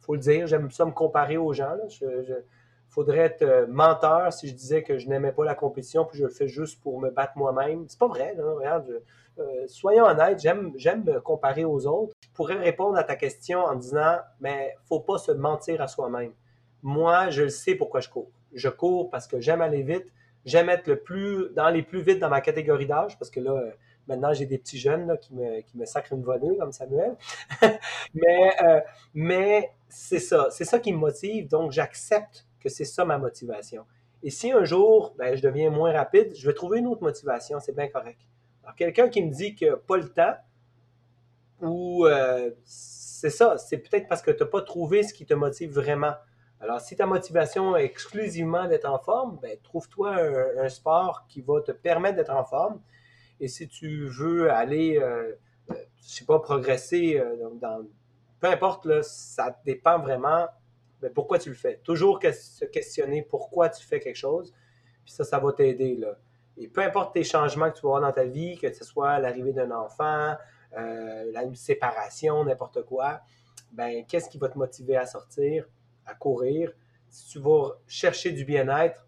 faut le dire, j'aime ça me comparer aux gens. Il faudrait être euh, menteur si je disais que je n'aimais pas la compétition puis je le fais juste pour me battre moi-même. C'est pas vrai. Regarde, soyons honnêtes, j'aime, j'aime me comparer aux autres. Je pourrais répondre à ta question en disant, mais faut pas se mentir à soi-même. Moi, je sais pourquoi je cours. Je cours parce que j'aime aller vite J'aime être le plus dans les plus vite dans ma catégorie d'âge parce que là, euh, maintenant, j'ai des petits jeunes qui, me, qui me sacrent une volée comme Samuel. mais euh, mais c'est ça. C'est ça qui me motive. Donc, j'accepte que c'est ça ma motivation. Et si un jour, ben, je deviens moins rapide, je vais trouver une autre motivation. C'est bien correct. Alors, quelqu'un qui me dit que pas le temps, ou euh, c'est ça, c'est peut-être parce que tu n'as pas trouvé ce qui te motive vraiment. Alors, si ta motivation est exclusivement d'être en forme, ben, trouve-toi un, sport qui va te permettre d'être en forme. Et si tu veux aller, euh, euh je sais pas, progresser euh, dans, peu importe, là, ça dépend vraiment ben, pourquoi tu le fais. Toujours se questionner pourquoi tu fais quelque chose, puis ça, ça va t'aider. Et peu importe tes changements que tu vas avoir dans ta vie, que ce soit l'arrivée d'un enfant, euh, la séparation, n'importe quoi, ben, qu'est-ce qui va te motiver à sortir? À courir, si tu vas chercher du bien-être,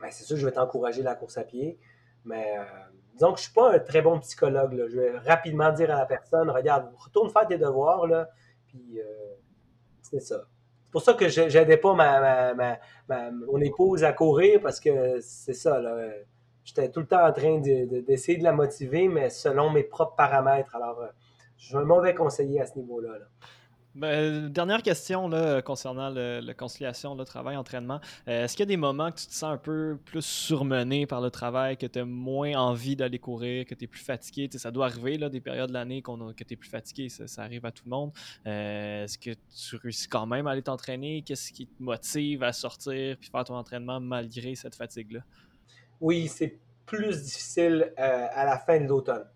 ben, c'est sûr que je vais t'encourager la course à pied. Mais euh, disons que je ne suis pas un très bon psychologue. Je vais rapidement dire à la personne regarde, retourne faire tes devoirs, là, puis euh, c'est ça. C'est pour ça que je n'aidais pas ma, mon épouse à courir parce que c'est ça. J'étais tout le temps en train d'essayer de, la motiver, mais selon mes propres paramètres. Alors, euh, je suis un mauvais conseiller à ce niveau-là. là Ben, dernière question là, concernant le, conciliation, le travail, entraînement. Euh, est-ce qu'il y a des moments que tu te sens un peu plus surmené par le travail, que tu as moins envie d'aller courir, que tu es plus fatigué? ça doit arriver, là, des périodes de l'année que tu es plus fatigué, ça, arrive à tout le monde. Euh, est-ce que tu réussis quand même à aller t'entraîner? Qu'est-ce qui te motive à sortir puis faire ton entraînement malgré cette fatigue-là? Oui, c'est plus difficile euh, à la fin de l'automne.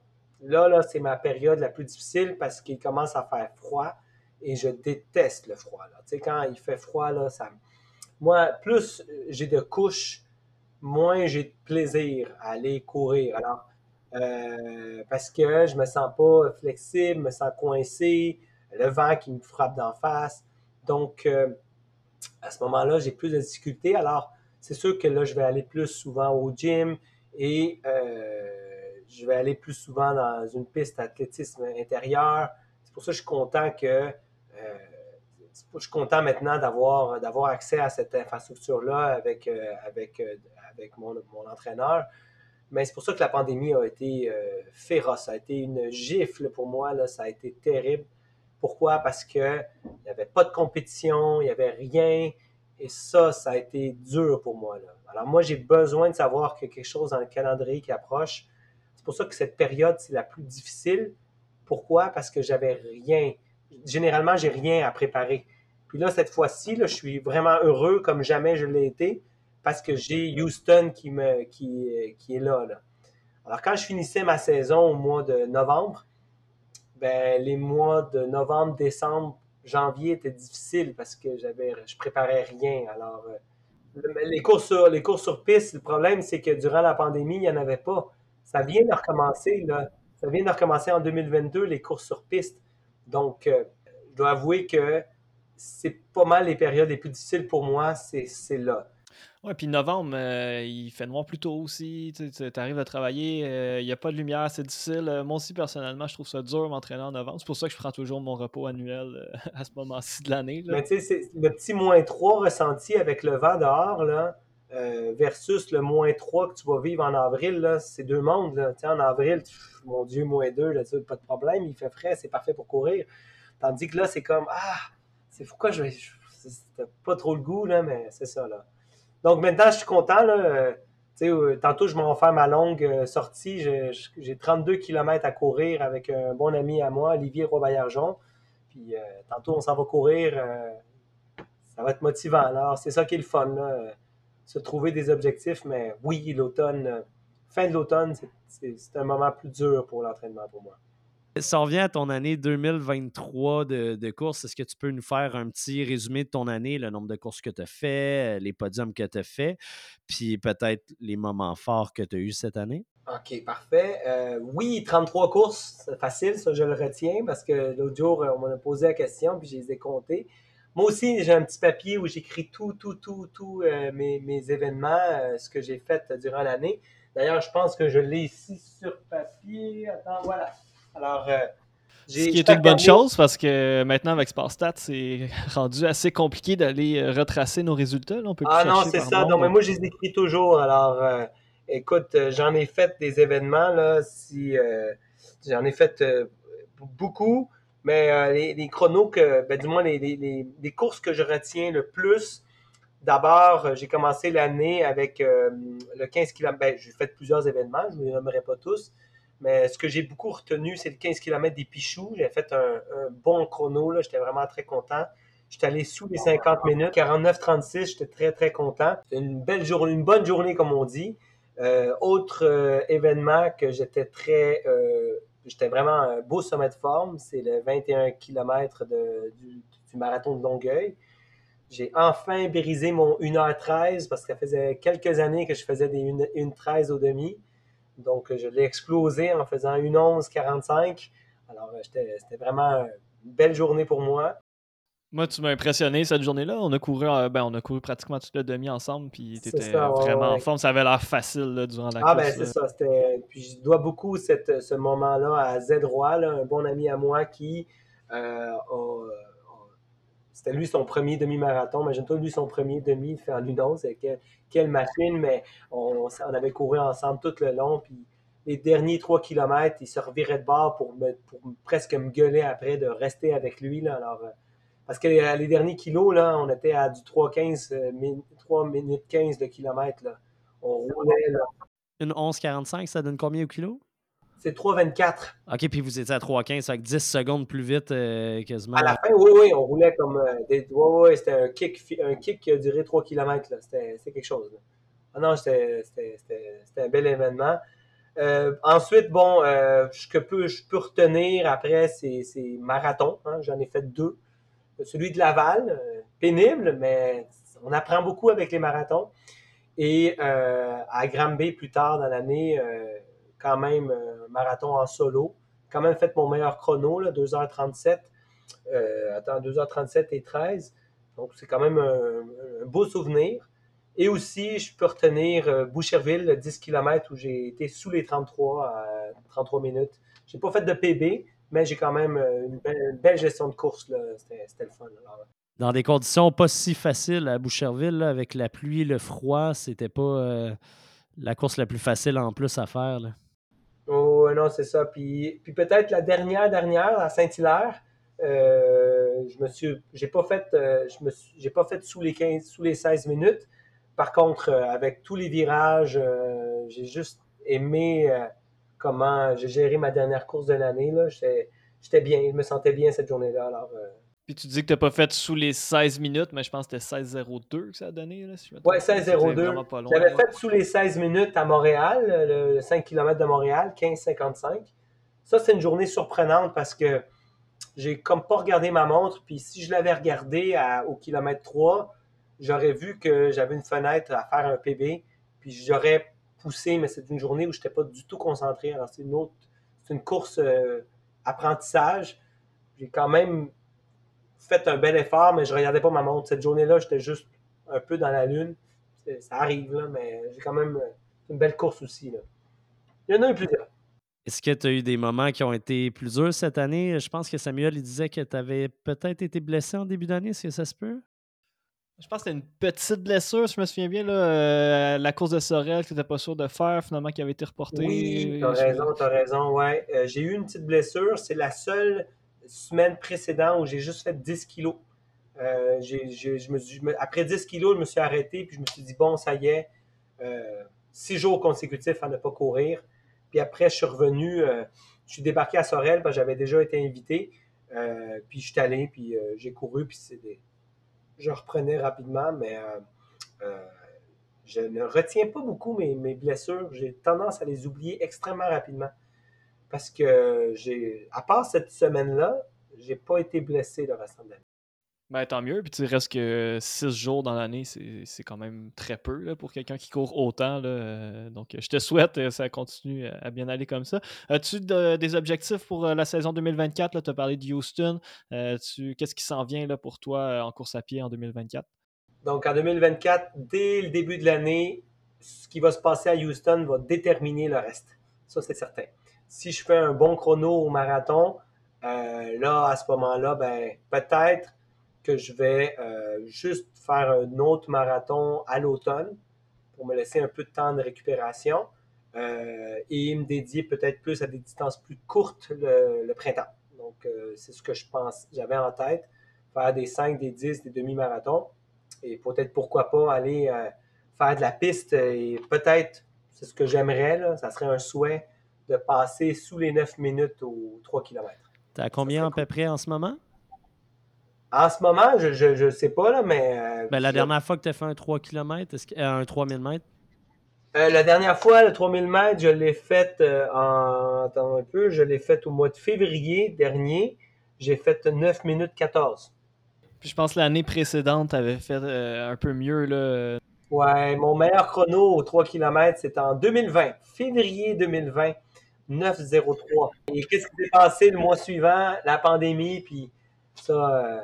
Là, là c'est ma période la plus difficile parce qu'il commence à faire froid et je déteste le froid. Là. Tu sais, quand il fait froid, là, ça Moi, plus j'ai de couches, moins j'ai de plaisir à aller courir. Alors, euh, parce que je me sens pas flexible, je me sens coincé, le vent qui me frappe d'en face. Donc, euh, à ce moment-là, j'ai plus de difficultés. Alors, c'est sûr que là, je vais aller plus souvent au gym et euh, je vais aller plus souvent dans une piste d'athlétisme intérieur. C'est pour ça que je suis content que je suis content maintenant d'avoir, d'avoir accès à cette infrastructure-là avec, euh, avec, euh, avec mon, entraîneur. Mais c'est pour ça que la pandémie a été féroce. Ça a été une gifle pour moi. Là. Ça a été terrible. Pourquoi? Parce qu'il n'y avait pas de compétition, il n'y avait rien. Et ça, ça a été dur pour moi. Là. Alors moi, j'ai besoin de savoir quelque chose dans le calendrier qui approche. C'est pour ça que cette période, c'est la plus difficile. Pourquoi? Parce que j'avais rien généralement, j'ai rien à préparer. Puis là, cette fois-ci, je suis vraiment heureux comme jamais je l'ai été parce que j'ai Houston qui, me, qui, qui est là, Alors, quand je finissais ma saison au mois de novembre, ben, les mois de novembre, décembre, janvier étaient difficiles parce que j'avais, je préparais rien. Alors, euh, les, courses sur, les sur piste, le problème, c'est que durant la pandémie, il n'y en avait pas. Ça vient de recommencer, là. Ça vient de recommencer en 2022, les courses sur piste. Donc, euh, je dois avouer que c'est pas mal les périodes les plus difficiles pour moi, c'est là. Oui, puis novembre, euh, il fait noir plus tôt aussi. Tu arrives à travailler, euh, il n'y a pas de lumière, c'est difficile. moi aussi, personnellement, je trouve ça dur m'entraîner en novembre. C'est pour ça que je prends toujours mon repos annuel à ce moment-ci de l'année. Mais tu sais, le petit moins 3 ressenti avec le vent dehors, là, versus le moins 3 que tu vas vivre en avril, c'est deux mondes. Là. En avril, mon Dieu, moins 2, là, pas de problème, il fait frais, c'est parfait pour courir. Tandis que là, c'est comme, ah, c'est pourquoi je vais. C'était pas trop le goût, là, mais c'est ça, là. Donc maintenant, je suis content, là. Euh, euh, tantôt, je m'en faire ma longue euh, sortie. J'ai 32 km à courir avec un bon ami à moi, Olivier Robaillargeon. Puis tantôt, on s'en va courir. ça va être motivant. Alors, c'est ça qui est le fun. Se trouver des objectifs, mais oui, l'automne, fin de l'automne, c'est un moment plus dur pour l'entraînement pour moi. Ça revient à ton année 2023 de, de course. Est-ce que tu peux nous faire un petit résumé de ton année, le nombre de courses que tu as fait, les podiums que tu as fait, puis peut-être les moments forts que tu as eu cette année? OK, parfait. Euh, oui, 33 courses, c'est facile, ça je le retiens parce que l'autre jour, on m'a posé la question puis je les ai comptées. Moi aussi, j'ai un petit papier où j'écris tout, tout, tout, tout euh, mes, mes, événements, euh, ce que j'ai fait durant l'année. D'ailleurs, je pense que je l'ai ici sur papier. Attends, voilà. Alors, euh, ce qui est une bonne chose parce que maintenant avec Stat, c'est rendu assez compliqué d'aller retracer nos résultats. On peut ah non, c'est ça. Non, mais moi, je les écris toujours. Alors, euh, écoute, j'en ai fait des événements. là. Si, j'en ai fait beaucoup, mais les, chronos, que, ben, du moins les, les, courses que je retiens le plus, D'abord, j'ai commencé l'année avec le 15 km. Ben, j'ai fait plusieurs événements, je ne les nommerai pas tous, mais ce que j'ai beaucoup retenu, c'est le 15 km des Pichoux. J'ai fait un, bon chrono, j'étais vraiment très content. J'étais allé sous les 50 minutes. 49-36, j'étais très, très content. Une belle journée, une bonne journée, comme on dit. Euh, autre euh, événement que j'étais très. Euh, j'étais vraiment un beau sommet de forme, c'est le 21 km du, marathon de Longueuil. J'ai enfin brisé mon 1h13 parce que ça faisait quelques années que je faisais des 1h13 au demi. Donc, je l'ai explosé en faisant une 11-45. Alors, euh, c'était vraiment une belle journée pour moi. Moi, tu m'as impressionné cette journée-là. On a couru, euh, ben, on a couru pratiquement toute la demi ensemble, puis tu étais vraiment en forme. Ça avait l'air facile durant la course. Ah, ben, c'est ça. Puis je dois beaucoup cette, ce moment-là à Z Roy, un bon ami à moi qui euh, a c'était lui son premier demi-marathon. Imagine-toi, lui, son premier demi, il fait en une Quelle, quelle machine, mais on, avait couru ensemble tout le long. Puis les derniers trois kilomètres, il se revirait de bord pour, me, presque me gueuler après de rester avec lui. Là. Alors, euh, Parce que les, derniers kilos, là, on était à du 3,15, 3 minutes 15 de kilomètre. Là. On roulait. Là. Une 11,45, ça donne combien au kilo? C'est 3,24. OK, puis vous étiez à 3,15, avec 10 secondes plus vite euh, quasiment. À la fin, oui, oui, on roulait comme euh, des. Oui, oui, c'était un kick, un kick qui a duré 3 km. C'était quelque chose. Ah non, c'était un bel événement. Euh, ensuite, bon, ce que peux, je peux retenir après, c'est marathon. Hein, J'en ai fait deux. Celui de Laval, pénible, mais on apprend beaucoup avec les marathons. Et à Granby, plus tard dans l'année, quand même marathon en solo. Quand même fait mon meilleur chrono, là, 2h37. Euh, attends, 2h37 et 13. Donc, c'est quand même un, beau souvenir. Et aussi, je peux retenir euh, Boucherville, 10 km, où j'ai été sous les 33 à 33 minutes. J'ai pas fait de PB, mais j'ai quand même euh, une belle, gestion de course. C'était le fun. Dans des conditions pas si faciles à Boucherville, avec la pluie, le froid, c'était pas la course la plus facile en plus à faire. Là. Oh non, c'est ça. Puis, puis peut-être la dernière, dernière, à Saint-Hilaire, euh, je me suis. J'ai pas fait. Euh, je me j'ai pas fait sous les 15, sous les 16 minutes. Par contre, euh, avec tous les virages, j'ai juste aimé comment j'ai géré ma dernière course de l'année. J'étais bien, je me sentais bien cette journée-là. Alors, puis tu dis que tu n'as pas fait sous les 16 minutes, mais je pense que c'était 16-02 que ça a donné. Là, si oui, 16-02. J'avais fait sous les 16 minutes à Montréal, le, 5 km de Montréal, 15-55. Ça, c'est une journée surprenante parce que j'ai comme pas regardé ma montre. Puis si je l'avais regardé au kilomètre 3, j'aurais vu que j'avais une fenêtre à faire un PB. Puis j'aurais poussé, mais c'est une journée où je n'étais pas du tout concentré. Alors c'est une autre, c'est une course euh, apprentissage. J'ai quand même fait un bel effort, mais je regardais pas ma montre. Cette journée-là, j'étais juste un peu dans la lune. Ça arrive, là, mais j'ai quand même euh, une belle course aussi. Il y en a eu plusieurs. Est-ce que tu as eu des moments qui ont été plus durs cette année? Je pense que Samuel disait que tu avais peut-être été blessé en début d'année. Est-ce que ça se peut? Je pense que c'était une petite blessure, je me souviens bien, là, euh, la course de Sorel que tu n'étais pas sûr de faire, finalement, qui avait été reportée. Oui, tu as raison, tu as raison, ouais. Euh, j'ai eu une petite blessure, c'est la seule semaine précédente où j'ai juste fait 10 kilos. Euh, je me après 10 kilos, je me suis arrêté puis je me suis dit, bon, ça y est, euh, six jours consécutifs à ne pas courir. Puis après, je suis revenu, je suis débarqué à Sorel parce que j'avais déjà été invité. puis je suis allé, puis j'ai couru, puis je reprenais rapidement, mais je ne retiens pas beaucoup mes, mes blessures. J'ai tendance à les oublier extrêmement rapidement parce que j'ai, à part cette semaine-là, j'ai pas été blessé le restant de. Ben, tant mieux. Puis tu restes que six jours dans l'année, c'est quand même très peu là, pour quelqu'un qui court autant. Là. Donc, je te souhaite que ça continue à bien aller comme ça. As-tu des objectifs pour euh, la saison 2024? Tu as parlé de Houston. Euh, qu'est-ce qui s'en vient là, pour toi euh, en course à pied en 2024? Donc, en 2024, dès le début de l'année, ce qui va se passer à Houston va déterminer le reste. Ça, c'est certain si je fais un bon chrono au marathon, euh, là, à ce moment-là, ben, peut-être que je vais euh, juste faire un autre marathon à l'automne pour me laisser un peu de temps de récupération euh, et me dédier peut-être plus à des distances plus courtes le, printemps. Donc, c'est ce que je pense, j'avais en tête, faire des 5, des 10, des demi-marathons et peut-être pourquoi pas aller faire de la piste et peut-être, c'est ce que j'aimerais, ça serait un souhait de passer sous les 9 minutes aux 3 km. Tu as combien à peu près en ce moment? En ce moment, je ne sais pas, là, mais. Euh, ben, la dernière fois que tu as fait un 3 km, est-ce que, euh, un 3000 mètres? Euh, la dernière fois, le 3000 mètres, je l'ai fait en. Attends un peu, je l'ai fait au mois de février dernier. J'ai fait 9 minutes 14. Puis je pense que l'année précédente, tu avais fait un peu mieux. Là. Ouais, mon meilleur chrono aux 3 km, c'était en 2020, février 2020. 9,03. Et qu'est-ce qui s'est passé le mois suivant? La pandémie, puis ça, euh,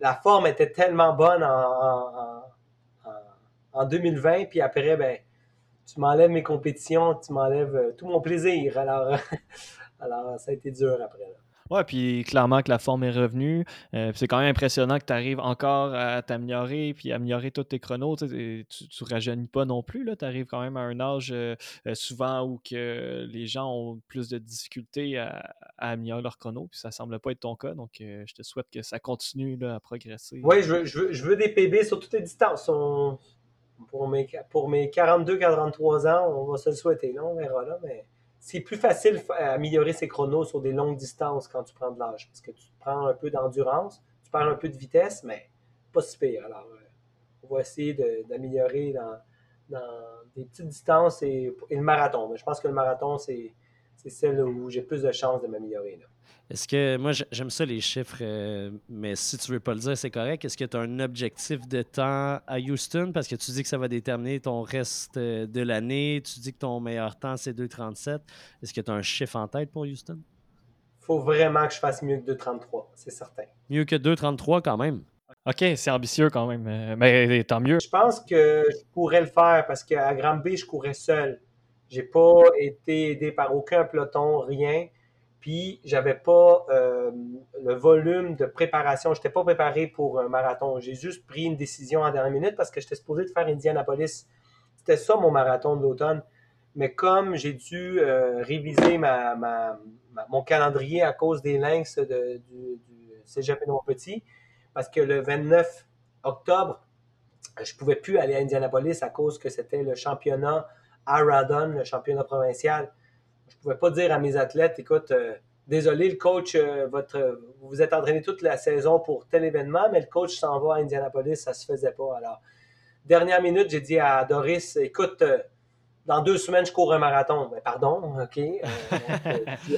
la forme était tellement bonne en, en, 2020, puis après, ben, tu m'enlèves mes compétitions, tu m'enlèves euh, tout mon plaisir. Alors, alors, ça a été dur après. Ouais, puis clairement que la forme est revenue. Euh, c'est quand même impressionnant que tu arrives encore à t'améliorer puis améliorer tous tes chronos. Tu, ne rajeunis pas non plus. Tu arrives quand même à un âge euh, euh, souvent où que les gens ont plus de difficultés à, améliorer leur chrono. Puis ça semble pas être ton cas. Donc je te souhaite que ça continue à progresser. Oui, je veux, des PB sur toutes les distances. Pour mes, pour mes 42-43 ans, on va se le souhaiter. Là, on verra là, mais c'est plus facile d'améliorer ses chronos sur des longues distances quand tu prends de l'âge. Parce que tu prends un peu d'endurance, tu perds un peu de vitesse, mais pas si pire. Alors, euh, on va essayer d'améliorer dans, des petites distances et, le marathon. Mais je pense que le marathon, c'est celle où j'ai plus de chances de m'améliorer. Est-ce que, moi, j'aime ça les chiffres, euh, mais si tu veux pas le dire, c'est correct. Est-ce que tu as un objectif de temps à Houston? Parce que tu dis que ça va déterminer ton reste euh, de l'année. Tu dis que ton meilleur temps, c'est 2,37. Est-ce que tu as un chiffre en tête pour Houston? faut vraiment que je fasse mieux que 2,33, c'est certain. Mieux que 2,33 quand même. OK, c'est ambitieux quand même, euh, mais tant mieux. Je pense que je pourrais le faire parce qu'à Granby, je courais seul. J'ai pas été aidé par aucun peloton, rien. Puis, j'avais pas euh, le volume de préparation. Je n'étais pas préparé pour un marathon. J'ai juste pris une décision en dernière minute parce que j'étais supposé de faire Indianapolis. C'était ça mon marathon de l'automne. Mais comme j'ai dû euh, réviser ma, mon calendrier à cause des lynx du, du Cégep Petit, parce que le 29 octobre, je ne pouvais plus aller à Indianapolis à cause que c'était le championnat à Radon, le championnat provincial je pouvais pas dire à mes athlètes, écoute, euh, désolé, le coach, euh, votre, vous vous êtes entraîné toute la saison pour tel événement, mais le coach s'en va à Indianapolis, ça se faisait pas. Alors, dernière minute, j'ai dit à Doris, écoute, euh, dans deux semaines, je cours un marathon. Mais ben, pardon, OK.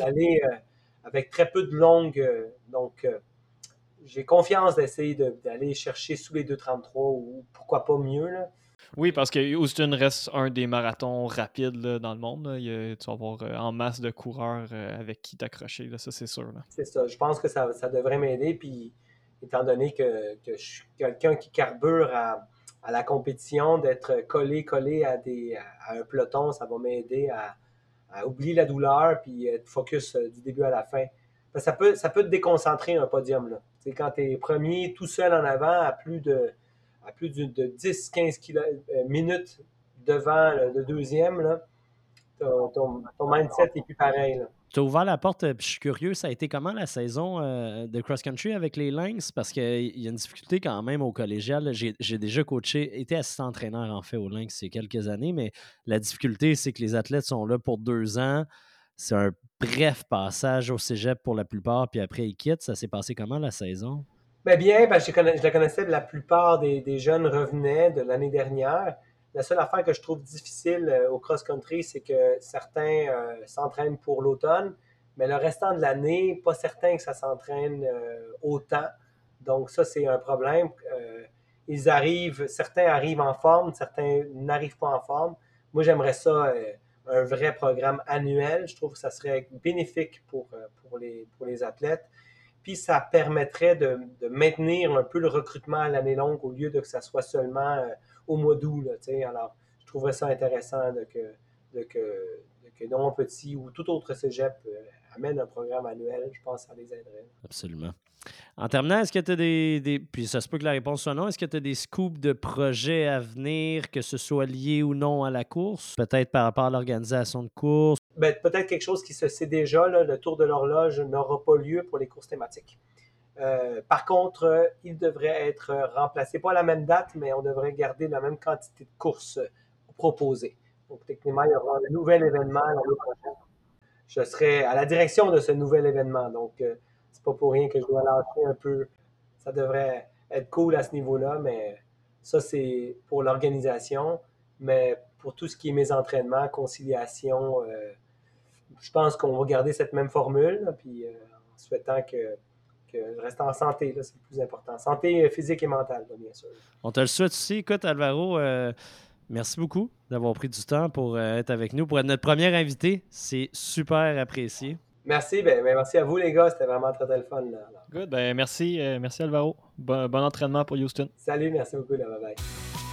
allé avec très peu de longues. donc, j'ai confiance d'essayer d'aller chercher sous les 2,33 ou pourquoi pas mieux. Là. Oui, parce que Houston reste un des marathons rapides dans le monde. tu vas avoir euh, en masse de coureurs euh, avec qui t'accrocher, ça c'est sûr. C'est ça. Je pense que ça, devrait m'aider. Puis, étant donné que, je suis quelqu'un qui carbure à, la compétition, d'être collé, collé à, des, un peloton, ça va m'aider à, oublier la douleur puis être focus euh, du début à la fin. Ça peut, ça peut te déconcentrer un podium. Quand tu es premier tout seul en avant à plus de à plus de, 10-15 euh, minutes devant le, deuxième, ton, mindset n'est plus pareil. Tu as ouvert la porte, euh, puis je suis curieux, ça a été comment la saison euh, de cross-country avec les Lynx? Parce qu'il y a une difficulté quand même au collégial. J'ai déjà coaché, été assistant entraîneur en fait au Lynx il y a quelques années, mais la difficulté, c'est que les athlètes sont là pour deux ans. C'est un bref passage au cégep pour la plupart, puis après ils quittent. Ça s'est passé comment la saison? Ben bien, ben, je, la connaissais, la plupart des, jeunes revenaient de l'année dernière. La seule affaire que je trouve difficile euh, au cross-country, c'est que certains euh, s'entraînent pour l'automne, mais le restant de l'année, pas certain que ça s'entraîne euh, autant. Donc ça, c'est un problème. ils arrivent, certains arrivent en forme, certains n'arrivent pas en forme. Moi, j'aimerais ça, un vrai programme annuel. Je trouve que ça serait bénéfique pour, pour, les, pour les athlètes puis ça permettrait de, maintenir un peu le recrutement à l'année longue au lieu de que ça soit seulement euh, au mois d'août. Alors, je trouverais ça intéressant de que, de que, Petit ou tout autre cégep euh, amène un programme annuel. Je pense que ça les aiderait. Absolument. En terminant, est-ce que tu as des, Puis ça se peut que la réponse soit non. Est-ce que tu as des scoops de projets à venir, que ce soit lié ou non à la course? Peut-être par rapport à l'organisation de course? Ben, peut-être quelque chose qui se sait déjà. le tour de l'horloge n'aura pas lieu pour les courses thématiques. Euh, par contre, il devrait être remplacé, pas à la même date, mais on devrait garder la même quantité de courses proposées. Donc, techniquement, il y aura un nouvel événement. Je serai à la direction de ce nouvel événement. Donc, euh, pas pour rien que je dois lâcher un peu. Ça devrait être cool à ce niveau-là, mais ça, c'est pour l'organisation. Mais pour tout ce qui est mes entraînements, conciliation, euh, je pense qu'on va garder cette même formule, puis euh, en souhaitant que, que je reste en santé, c'est le plus important. Santé physique et mentale, bien sûr. On te le souhaite aussi. Écoute, Alvaro, euh, merci beaucoup d'avoir pris du temps pour être avec nous, pour être notre premier invité. C'est super apprécié. Merci, ben, ben, merci à vous les gars, c'était vraiment très, très fun. Là, Good, ben merci, euh, merci Alvaro. Bon, bon entraînement pour Houston. Salut, merci beaucoup, là, bye bye.